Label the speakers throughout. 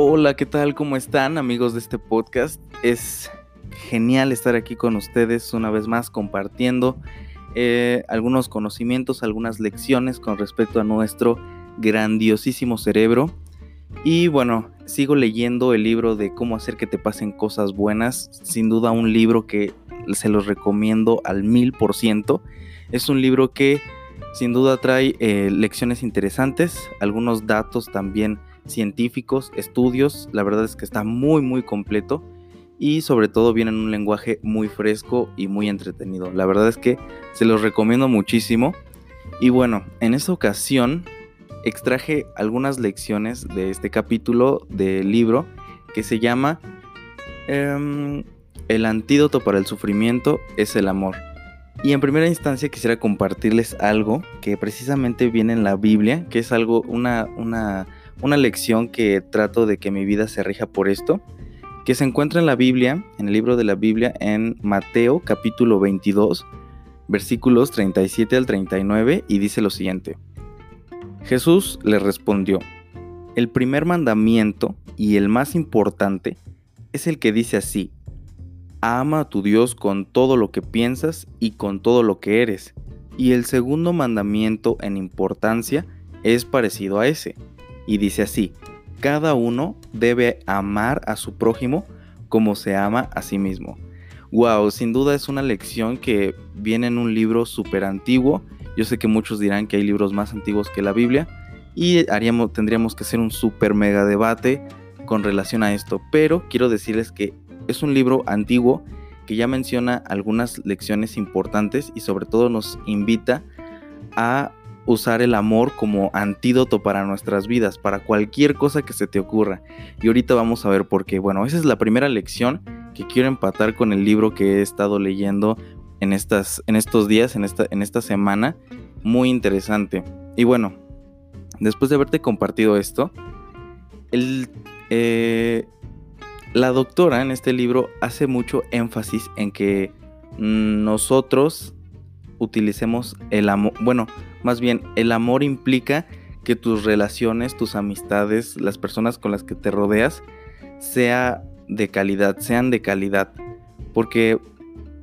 Speaker 1: Hola, ¿qué tal? ¿Cómo están amigos de este podcast? Es genial estar aquí con ustedes una vez más compartiendo eh, algunos conocimientos, algunas lecciones con respecto a nuestro grandiosísimo cerebro. Y bueno, sigo leyendo el libro de cómo hacer que te pasen cosas buenas. Sin duda un libro que se los recomiendo al mil por ciento. Es un libro que sin duda trae eh, lecciones interesantes, algunos datos también científicos, estudios. La verdad es que está muy muy completo y sobre todo viene en un lenguaje muy fresco y muy entretenido. La verdad es que se los recomiendo muchísimo. Y bueno, en esta ocasión extraje algunas lecciones de este capítulo del libro que se llama em, El antídoto para el sufrimiento es el amor. Y en primera instancia quisiera compartirles algo que precisamente viene en la Biblia, que es algo, una, una, una lección que trato de que mi vida se rija por esto que se encuentra en la Biblia, en el libro de la Biblia, en Mateo capítulo 22, versículos 37 al 39, y dice lo siguiente. Jesús le respondió, el primer mandamiento y el más importante es el que dice así, ama a tu Dios con todo lo que piensas y con todo lo que eres. Y el segundo mandamiento en importancia es parecido a ese, y dice así, cada uno debe amar a su prójimo como se ama a sí mismo. Wow, sin duda es una lección que viene en un libro súper antiguo. Yo sé que muchos dirán que hay libros más antiguos que la Biblia y haríamos, tendríamos que hacer un súper mega debate con relación a esto. Pero quiero decirles que es un libro antiguo que ya menciona algunas lecciones importantes y sobre todo nos invita a usar el amor como antídoto para nuestras vidas, para cualquier cosa que se te ocurra. Y ahorita vamos a ver por qué. Bueno, esa es la primera lección que quiero empatar con el libro que he estado leyendo en, estas, en estos días, en esta, en esta semana. Muy interesante. Y bueno, después de haberte compartido esto, el, eh, la doctora en este libro hace mucho énfasis en que nosotros utilicemos el amor, bueno, más bien el amor implica que tus relaciones, tus amistades, las personas con las que te rodeas, sea de calidad, sean de calidad. Porque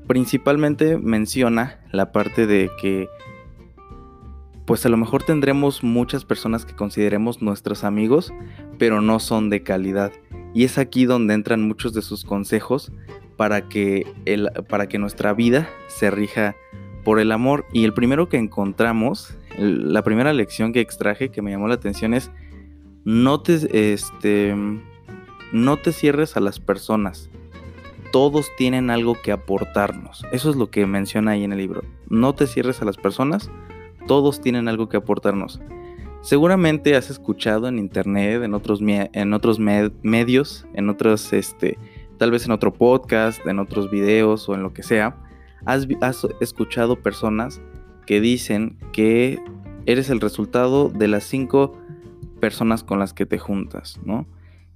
Speaker 1: principalmente menciona la parte de que pues a lo mejor tendremos muchas personas que consideremos nuestros amigos, pero no son de calidad. Y es aquí donde entran muchos de sus consejos para que, el, para que nuestra vida se rija por el amor. Y el primero que encontramos, la primera lección que extraje que me llamó la atención es no te, este, no te cierres a las personas. Todos tienen algo que aportarnos. Eso es lo que menciona ahí en el libro. No te cierres a las personas. Todos tienen algo que aportarnos. Seguramente has escuchado en internet, en otros, en otros medios, en otros, este, tal vez en otro podcast, en otros videos o en lo que sea, ¿Has, escuchado personas que dicen que eres el resultado de las cinco personas con las que te juntas, ¿no?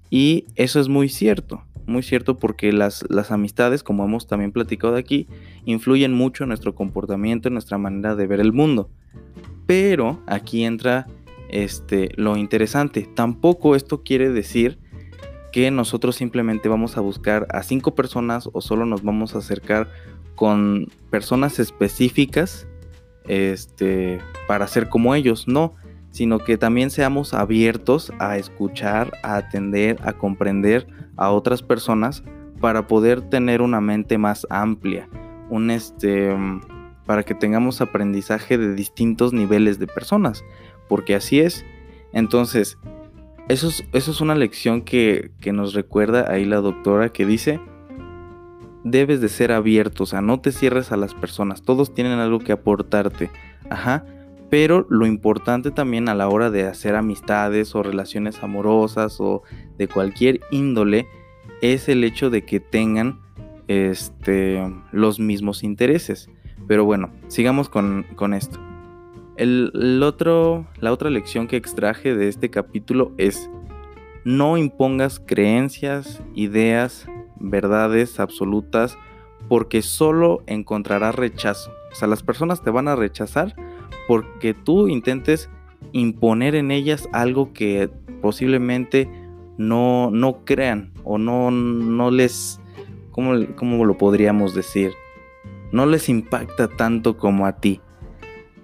Speaker 1: Y eso es muy cierto, muy cierto porque las, las amistades, como hemos también platicado aquí, influyen mucho en nuestro comportamiento, en nuestra manera de ver el mundo. Pero aquí entra este, lo interesante. Tampoco esto quiere decir que nosotros simplemente vamos a buscar a cinco personas o solo nos vamos a acercar con personas específicas este, para ser como ellos, no, sino que también seamos abiertos a escuchar, a atender, a comprender a otras personas para poder tener una mente más amplia, un este, para que tengamos aprendizaje de distintos niveles de personas, porque así es. Entonces, eso es, eso es una lección que, que nos recuerda ahí la doctora que dice, debes de ser abierto, o sea, no te cierres a las personas, todos tienen algo que aportarte, ajá, pero lo importante también a la hora de hacer amistades o relaciones amorosas o de cualquier índole es el hecho de que tengan este, los mismos intereses. Pero bueno, sigamos con, esto. el otro, la otra lección que extraje de este capítulo es no impongas creencias, ideas, verdades absolutas porque solo encontrarás rechazo. O sea, las personas te van a rechazar porque tú intentes imponer en ellas algo que posiblemente no, no crean o no, no les, ¿cómo, ¿cómo lo podríamos decir? No les impacta tanto como a ti.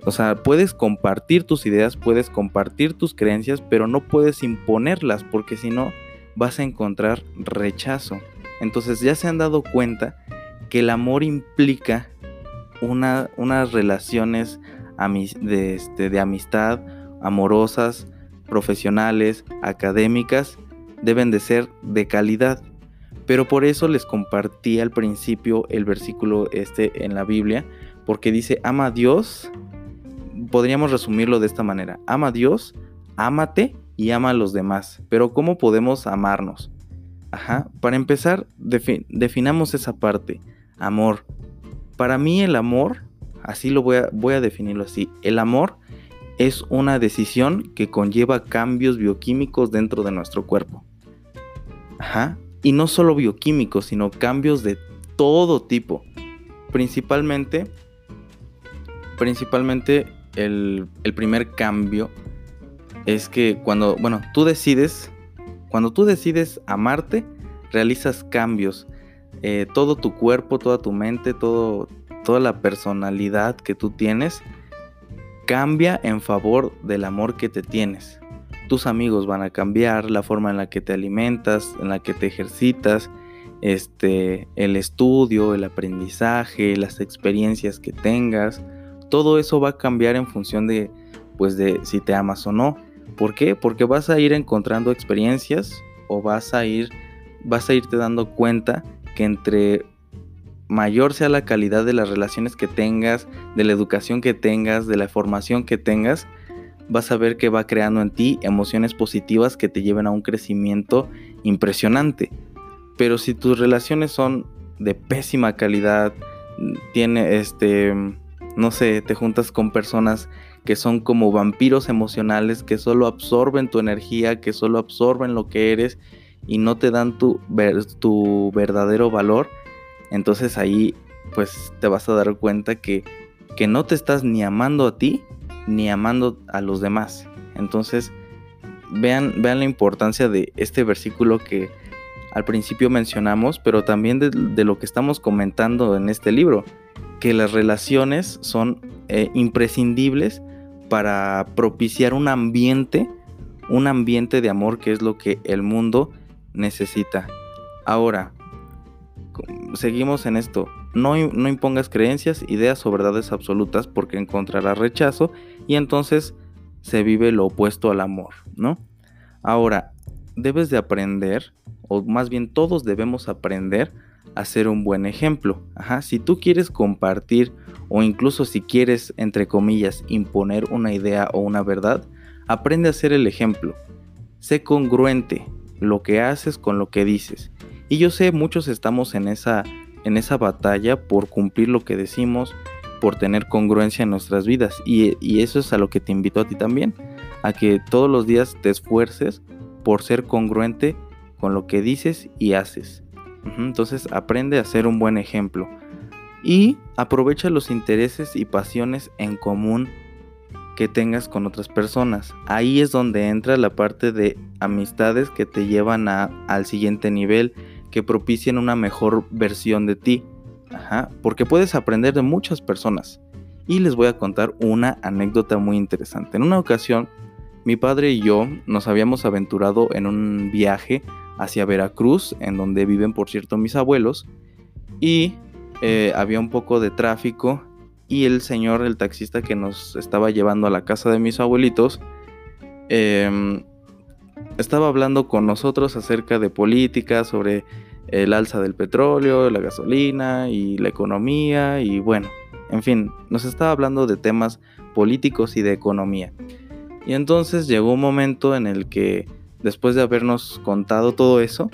Speaker 1: O sea, puedes compartir tus ideas, puedes compartir tus creencias, pero no puedes imponerlas porque si no vas a encontrar rechazo. Entonces ya se han dado cuenta que el amor implica una, unas relaciones de, este, de amistad, amorosas, profesionales, académicas, deben de ser de calidad. Pero por eso les compartí al principio el versículo este en la Biblia, porque dice, ama a Dios, podríamos resumirlo de esta manera, ama a Dios, ámate y ama a los demás. Pero ¿cómo podemos amarnos? Para empezar, definamos esa parte, amor. Para mí el amor, así lo voy a, voy a definirlo así, el amor es una decisión que conlleva cambios bioquímicos dentro de nuestro cuerpo. Ajá. Y no solo bioquímicos, sino cambios de todo tipo. Principalmente, principalmente el, el primer cambio es que cuando, bueno, tú decides, cuando tú decides amarte, realizas cambios. Eh, todo tu cuerpo, toda tu mente, todo, toda la personalidad que tú tienes cambia en favor del amor que te tienes. Tus amigos van a cambiar, la forma en la que te alimentas, en la que te ejercitas, este, el estudio, el aprendizaje, las experiencias que tengas, todo eso va a cambiar en función de, pues, de si te amas o no. ¿Por qué? Porque vas a ir encontrando experiencias o vas a ir, vas a irte dando cuenta que entre mayor sea la calidad de las relaciones que tengas, de la educación que tengas, de la formación que tengas, vas a ver que va creando en ti emociones positivas que te lleven a un crecimiento impresionante. Pero si tus relaciones son de pésima calidad, tiene este, no sé, te juntas con personas que son como vampiros emocionales que solo absorben tu energía, que solo absorben lo que eres y no te dan tu, tu verdadero valor, entonces ahí pues te vas a dar cuenta que, que no te estás ni amando a ti ni amando a los demás. Entonces vean, vean la importancia de este versículo que al principio mencionamos, pero también de, lo que estamos comentando en este libro, que las relaciones son eh, imprescindibles para propiciar un ambiente, un ambiente de amor que es lo que el mundo necesita. Ahora, seguimos en esto. No, no, impongas creencias, ideas o verdades absolutas porque encontrarás rechazo y entonces se vive lo opuesto al amor, ¿no? Ahora, debes de aprender, o más bien todos debemos aprender a ser un buen ejemplo. Si tú quieres compartir o incluso si quieres, entre comillas, imponer una idea o una verdad, aprende a ser el ejemplo. Sé congruente lo que haces con lo que dices. Y yo sé, muchos estamos en esa, en esa batalla por cumplir lo que decimos, por tener congruencia en nuestras vidas. Y eso es a lo que te invito a ti también, a que todos los días te esfuerces por ser congruente con lo que dices y haces. Entonces aprende a ser un buen ejemplo. Y aprovecha los intereses y pasiones en común que tengas con otras personas. Ahí es donde entra la parte de amistades que te llevan al siguiente nivel que propicien una mejor versión de ti. Ajá, porque puedes aprender de muchas personas. Y les voy a contar una anécdota muy interesante. En una ocasión, mi padre y yo nos habíamos aventurado en un viaje hacia Veracruz, en donde viven, por cierto, mis abuelos. Y eh, había un poco de tráfico. Y el señor, el taxista que nos estaba llevando a la casa de mis abuelitos, eh, estaba hablando con nosotros acerca de política, sobre el alza del petróleo, la gasolina y la economía y bueno, en fin, nos estaba hablando de temas políticos y de economía. Y entonces llegó un momento en el que, después de habernos contado todo eso,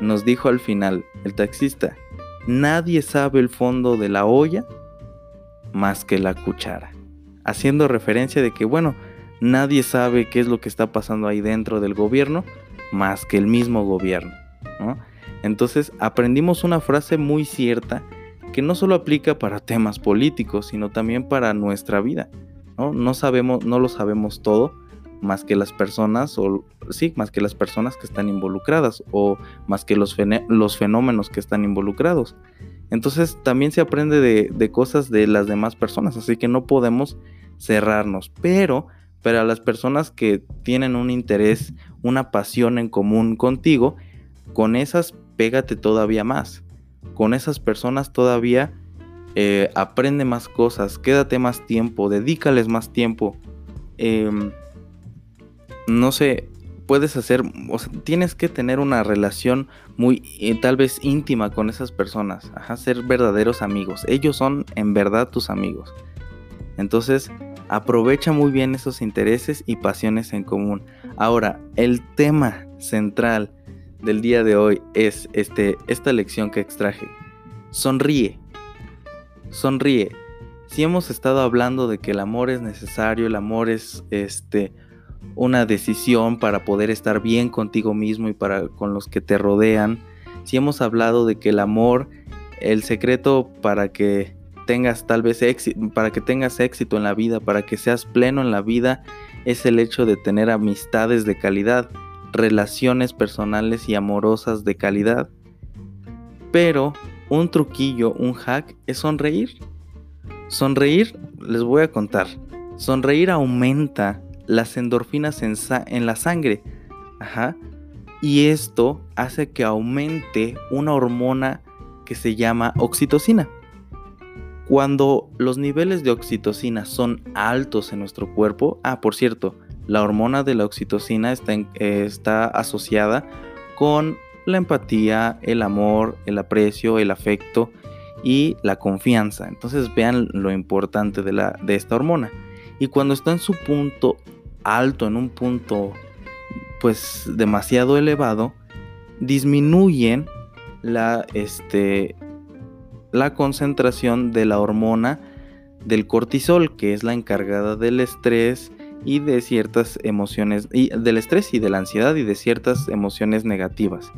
Speaker 1: nos dijo al final el taxista, nadie sabe el fondo de la olla más que la cuchara. Haciendo referencia de que, bueno, nadie sabe qué es lo que está pasando ahí dentro del gobierno más que el mismo gobierno. Entonces aprendimos una frase muy cierta que no solo aplica para temas políticos, sino también para nuestra vida. No, no sabemos, no lo sabemos todo, más que las personas, o sí, más que las personas que están involucradas, o más que los, los fenómenos que están involucrados. Entonces también se aprende de, de, cosas de las demás personas, así que no podemos cerrarnos. Pero para las personas que tienen un interés, una pasión en común contigo, con esas pégate todavía más. Con esas personas todavía eh, aprende más cosas, quédate más tiempo, dedícales más tiempo. Em, no sé, puedes hacer, o sea, tienes que tener una relación muy, eh, tal vez íntima con esas personas, ajá, ser verdaderos amigos. Ellos son en verdad tus amigos. Entonces, aprovecha muy bien esos intereses y pasiones en común. Ahora, el tema central del día de hoy es este, esta lección que extraje. Sonríe sonríe. Si hemos estado hablando de que el amor es necesario, el amor es este una decisión para poder estar bien contigo mismo y para con los que te rodean. Si hemos hablado de que el amor, el secreto para que tengas tal vez éxito, para que tengas éxito en la vida, para que seas pleno en la vida, es el hecho de tener amistades de calidad, relaciones personales y amorosas de calidad. Pero un truquillo, un hack es sonreír. Sonreír, les voy a contar. Sonreír aumenta las endorfinas en, la sangre. Ajá. Y esto hace que aumente una hormona que se llama oxitocina. Cuando los niveles de oxitocina son altos en nuestro cuerpo, ah, por cierto, la hormona de la oxitocina está, está asociada con la empatía, el amor, el aprecio, el afecto y la confianza. Entonces vean lo importante de, la, de esta hormona. Y cuando está en su punto alto, en un punto pues demasiado elevado, disminuyen la, este, la concentración de la hormona del cortisol, que es la encargada del estrés y de ciertas emociones, y del estrés y de la ansiedad y de ciertas emociones negativas.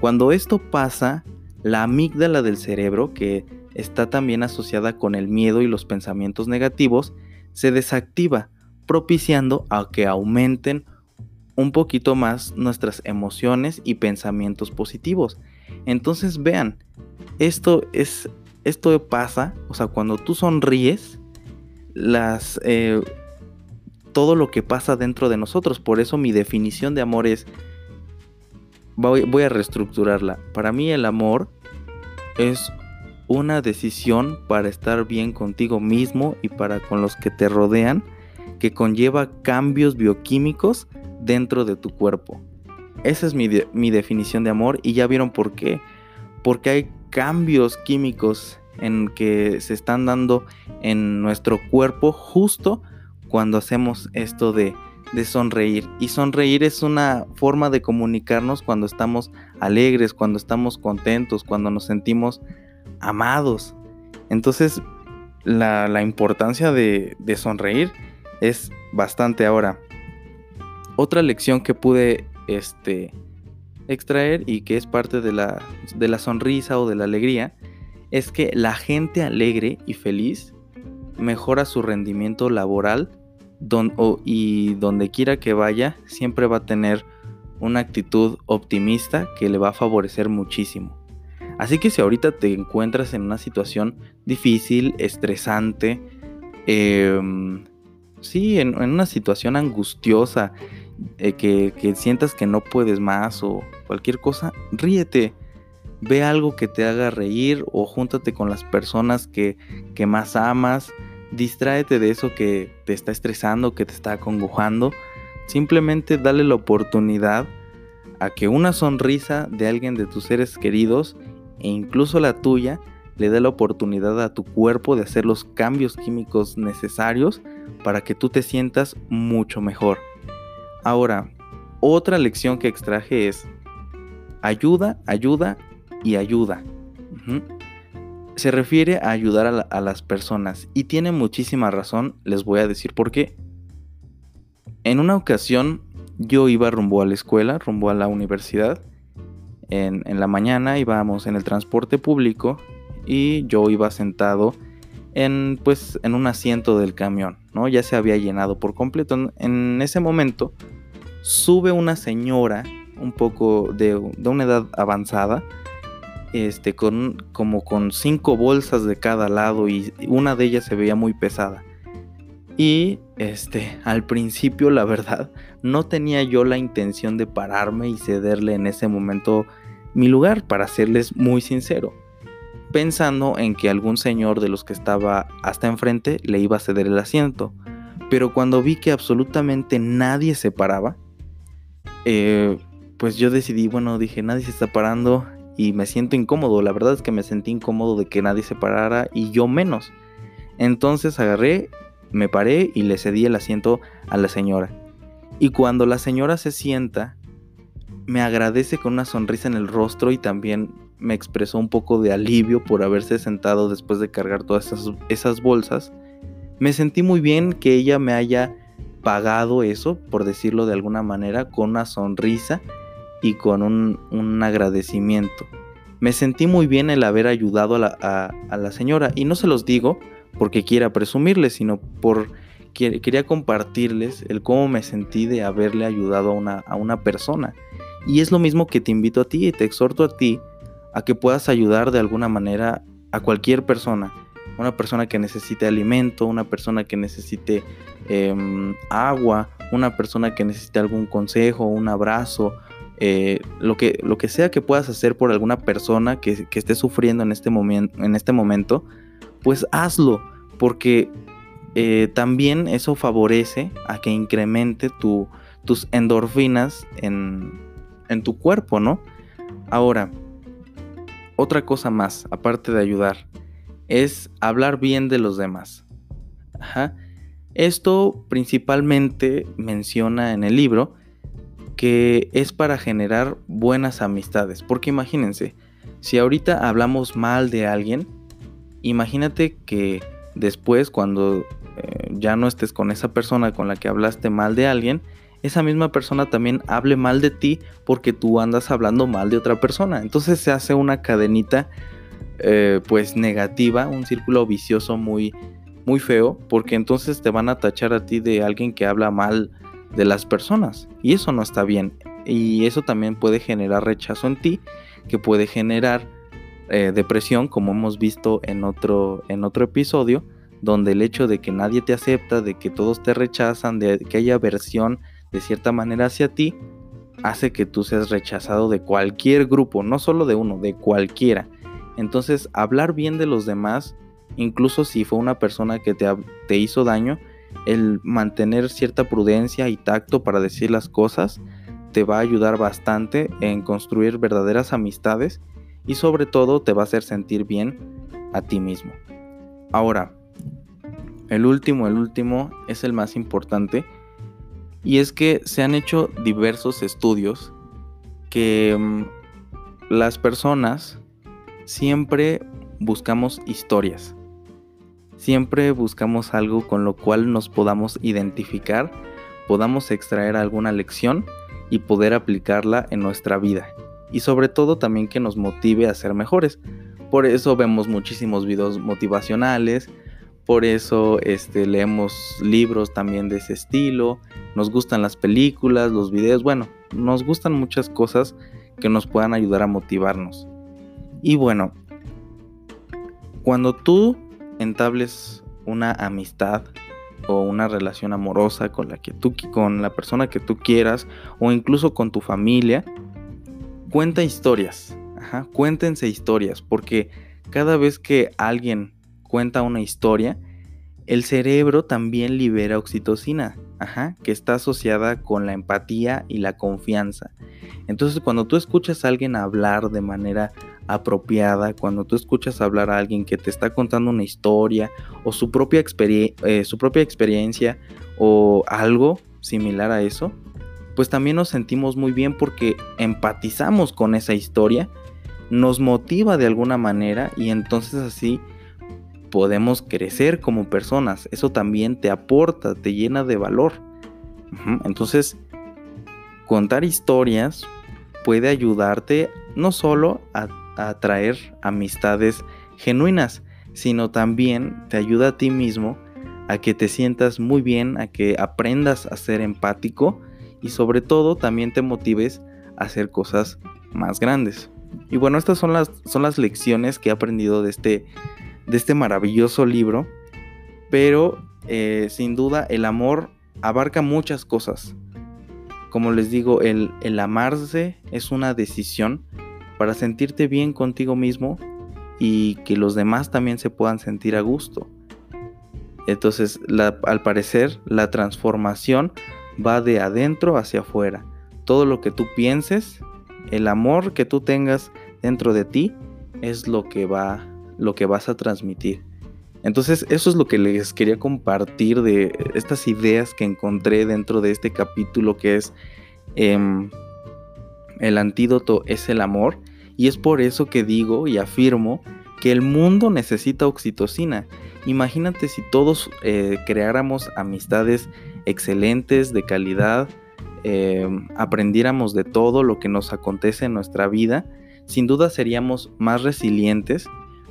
Speaker 1: Cuando esto pasa, la amígdala del cerebro, que está también asociada con el miedo y los pensamientos negativos, se desactiva, propiciando a que aumenten un poquito más nuestras emociones y pensamientos positivos. Entonces vean, esto es esto pasa, o sea, cuando tú sonríes, las eh, todo lo que pasa dentro de nosotros. Por eso mi definición de amor es voy, a reestructurarla. Para mí el amor es una decisión para estar bien contigo mismo y para con los que te rodean que conlleva cambios bioquímicos dentro de tu cuerpo. Esa es mi, mi, definición de amor y ya vieron por qué. Porque hay cambios químicos en que se están dando en nuestro cuerpo justo cuando hacemos esto de de sonreír. Y sonreír es una forma de comunicarnos cuando estamos alegres, cuando estamos contentos, cuando nos sentimos amados. Entonces, la, importancia de, sonreír es bastante ahora. Otra lección que pude este, extraer y que es parte de la, de la sonrisa o de la alegría es que la gente alegre y feliz mejora su rendimiento laboral y donde quiera que vaya, siempre va a tener una actitud optimista que le va a favorecer muchísimo. Así que si ahorita te encuentras en una situación difícil, estresante, em, sí, en, una situación angustiosa, eh, que, sientas que no puedes más o cualquier cosa, ríete. Ve algo que te haga reír o júntate con las personas que, que más amas distráete de eso que te está estresando, que te está acongojando. Simplemente dale la oportunidad a que una sonrisa de alguien de tus seres queridos e incluso la tuya le dé la oportunidad a tu cuerpo de hacer los cambios químicos necesarios para que tú te sientas mucho mejor. Ahora, otra lección que extraje es ayuda, ayuda y ayuda se refiere a ayudar a, las personas y tiene muchísima razón, les voy a decir por qué. En una ocasión yo iba rumbo a la escuela, rumbo a la universidad. En, la mañana íbamos en el transporte público y yo iba sentado en pues en un asiento del camión, ¿no? Ya se había llenado por completo. En ese momento sube una señora un poco de, de una edad avanzada, este, con como con cinco bolsas de cada lado y una de ellas se veía muy pesada. Y este, al principio, la verdad, no tenía yo la intención de pararme y cederle en ese momento mi lugar, para serles muy sincero, pensando en que algún señor de los que estaba hasta enfrente le iba a ceder el asiento. Pero cuando vi que absolutamente nadie se paraba, eh, pues yo decidí, bueno, dije, nadie se está parando y me siento incómodo. La verdad es que me sentí incómodo de que nadie se parara y yo menos. Entonces agarré me paré y le cedí el asiento a la señora. Y cuando la señora se sienta, me agradece con una sonrisa en el rostro y también me expresó un poco de alivio por haberse sentado después de cargar todas esas, bolsas. Me sentí muy bien que ella me haya pagado eso, por decirlo de alguna manera, con una sonrisa y con un, agradecimiento. Me sentí muy bien el haber ayudado a la, a la señora y no se los digo porque quiera presumirles, sino por quería compartirles el cómo me sentí de haberle ayudado a una, a una persona. Y es lo mismo que te invito a ti y te exhorto a ti a que puedas ayudar de alguna manera a cualquier persona. Una persona que necesite alimento, una persona que necesite em, agua, una persona que necesite algún consejo, un abrazo, eh, lo, que, lo que sea que puedas hacer por alguna persona que, esté sufriendo en este, en este momento, pues hazlo, porque eh, también eso favorece a que incremente tus endorfinas en, en tu cuerpo, ¿no? Ahora, otra cosa más, aparte de ayudar, es hablar bien de los demás. Esto principalmente menciona en el libro que es para generar buenas amistades. Porque imagínense, si ahorita hablamos mal de alguien, imagínate que después cuando eh, ya no estés con esa persona con la que hablaste mal de alguien, esa misma persona también hable mal de ti porque tú andas hablando mal de otra persona. Entonces se hace una cadenita eh, pues negativa, un círculo vicioso muy, muy feo, porque entonces te van a tachar a ti de alguien que habla mal de las personas. Y eso no está bien. Y eso también puede generar rechazo en ti, que puede generar eh, depresión, como hemos visto en otro, en otro episodio, donde el hecho de que nadie te acepta, de que todos te rechazan, de que haya aversión de cierta manera hacia ti, hace que tú seas rechazado de cualquier grupo, no solo de uno, de cualquiera. Entonces, hablar bien de los demás, incluso si fue una persona que te, te hizo daño, el mantener cierta prudencia y tacto para decir las cosas, te va a ayudar bastante en construir verdaderas amistades y sobre todo te va a hacer sentir bien a ti mismo. Ahora, el último, el último es el más importante y es que se han hecho diversos estudios que mm, las personas siempre buscamos historias. Siempre buscamos algo con lo cual nos podamos identificar, podamos extraer alguna lección y poder aplicarla en nuestra vida y sobre todo también que nos motive a ser mejores. Por eso vemos muchísimos videos motivacionales, por eso este, leemos libros también de ese estilo, nos gustan las películas, los videos, bueno, nos gustan muchas cosas que nos puedan ayudar a motivarnos. Y bueno, cuando tú entables una amistad o una relación amorosa con la que tú con la persona que tú quieras o incluso con tu familia, cuenta historias. Ajá, cuéntense historias, porque cada vez que alguien cuenta una historia, el cerebro también libera oxitocina, que está asociada con la empatía y la confianza. Entonces, cuando tú escuchas a alguien hablar de manera apropiada, cuando tú escuchas hablar a alguien que te está contando una historia o su propia, eh, su propia experiencia o algo similar a eso, pues también nos sentimos muy bien porque empatizamos con esa historia, nos motiva de alguna manera y entonces así podemos crecer como personas. Eso también te aporta, te llena de valor. Entonces, contar historias puede ayudarte no solo a, atraer amistades genuinas, sino también te ayuda a ti mismo a que te sientas muy bien, a que aprendas a ser empático y sobre todo también te motives a hacer cosas más grandes. Y bueno, estas son las, son las lecciones que he aprendido de este, de este maravilloso libro, pero eh, sin duda el amor abarca muchas cosas. Como les digo, el, el amarse es una decisión para sentirte bien contigo mismo y que los demás también se puedan sentir a gusto. Entonces, al parecer, la transformación va de adentro hacia afuera. Todo lo que tú pienses, el amor que tú tengas dentro de ti, es lo que va, lo que vas a transmitir. Entonces, eso es lo que les quería compartir de estas ideas que encontré dentro de este capítulo que es em, el antídoto es el amor. Y es por eso que digo y afirmo que el mundo necesita oxitocina. Imagínate si todos eh, creáramos amistades excelentes, de calidad, eh, aprendiéramos de todo lo que nos acontece en nuestra vida, sin duda seríamos más resilientes,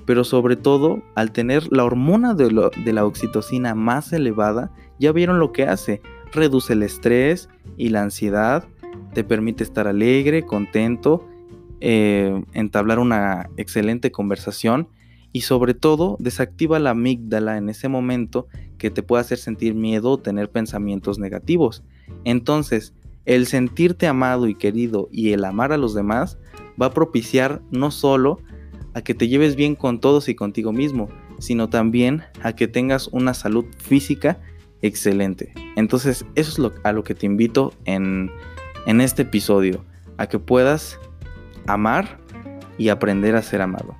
Speaker 1: pero sobre todo al tener la hormona de, la oxitocina más elevada, ya vieron lo que hace, reduce el estrés y la ansiedad, te permite estar alegre, contento, eh, entablar una excelente conversación y sobre todo desactiva la amígdala en ese momento que te puede hacer sentir miedo o tener pensamientos negativos. Entonces, el sentirte amado y querido y el amar a los demás va a propiciar no solo a que te lleves bien con todos y contigo mismo, sino también a que tengas una salud física excelente. Entonces, eso es lo, a lo que te invito en, en este episodio, a que puedas amar y aprender a ser amado.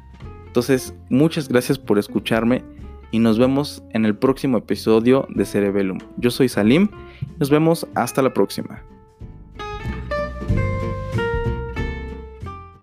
Speaker 1: Entonces, muchas gracias por escucharme y nos vemos en el próximo episodio de Cerebellum. Yo soy Salim, nos vemos hasta la próxima.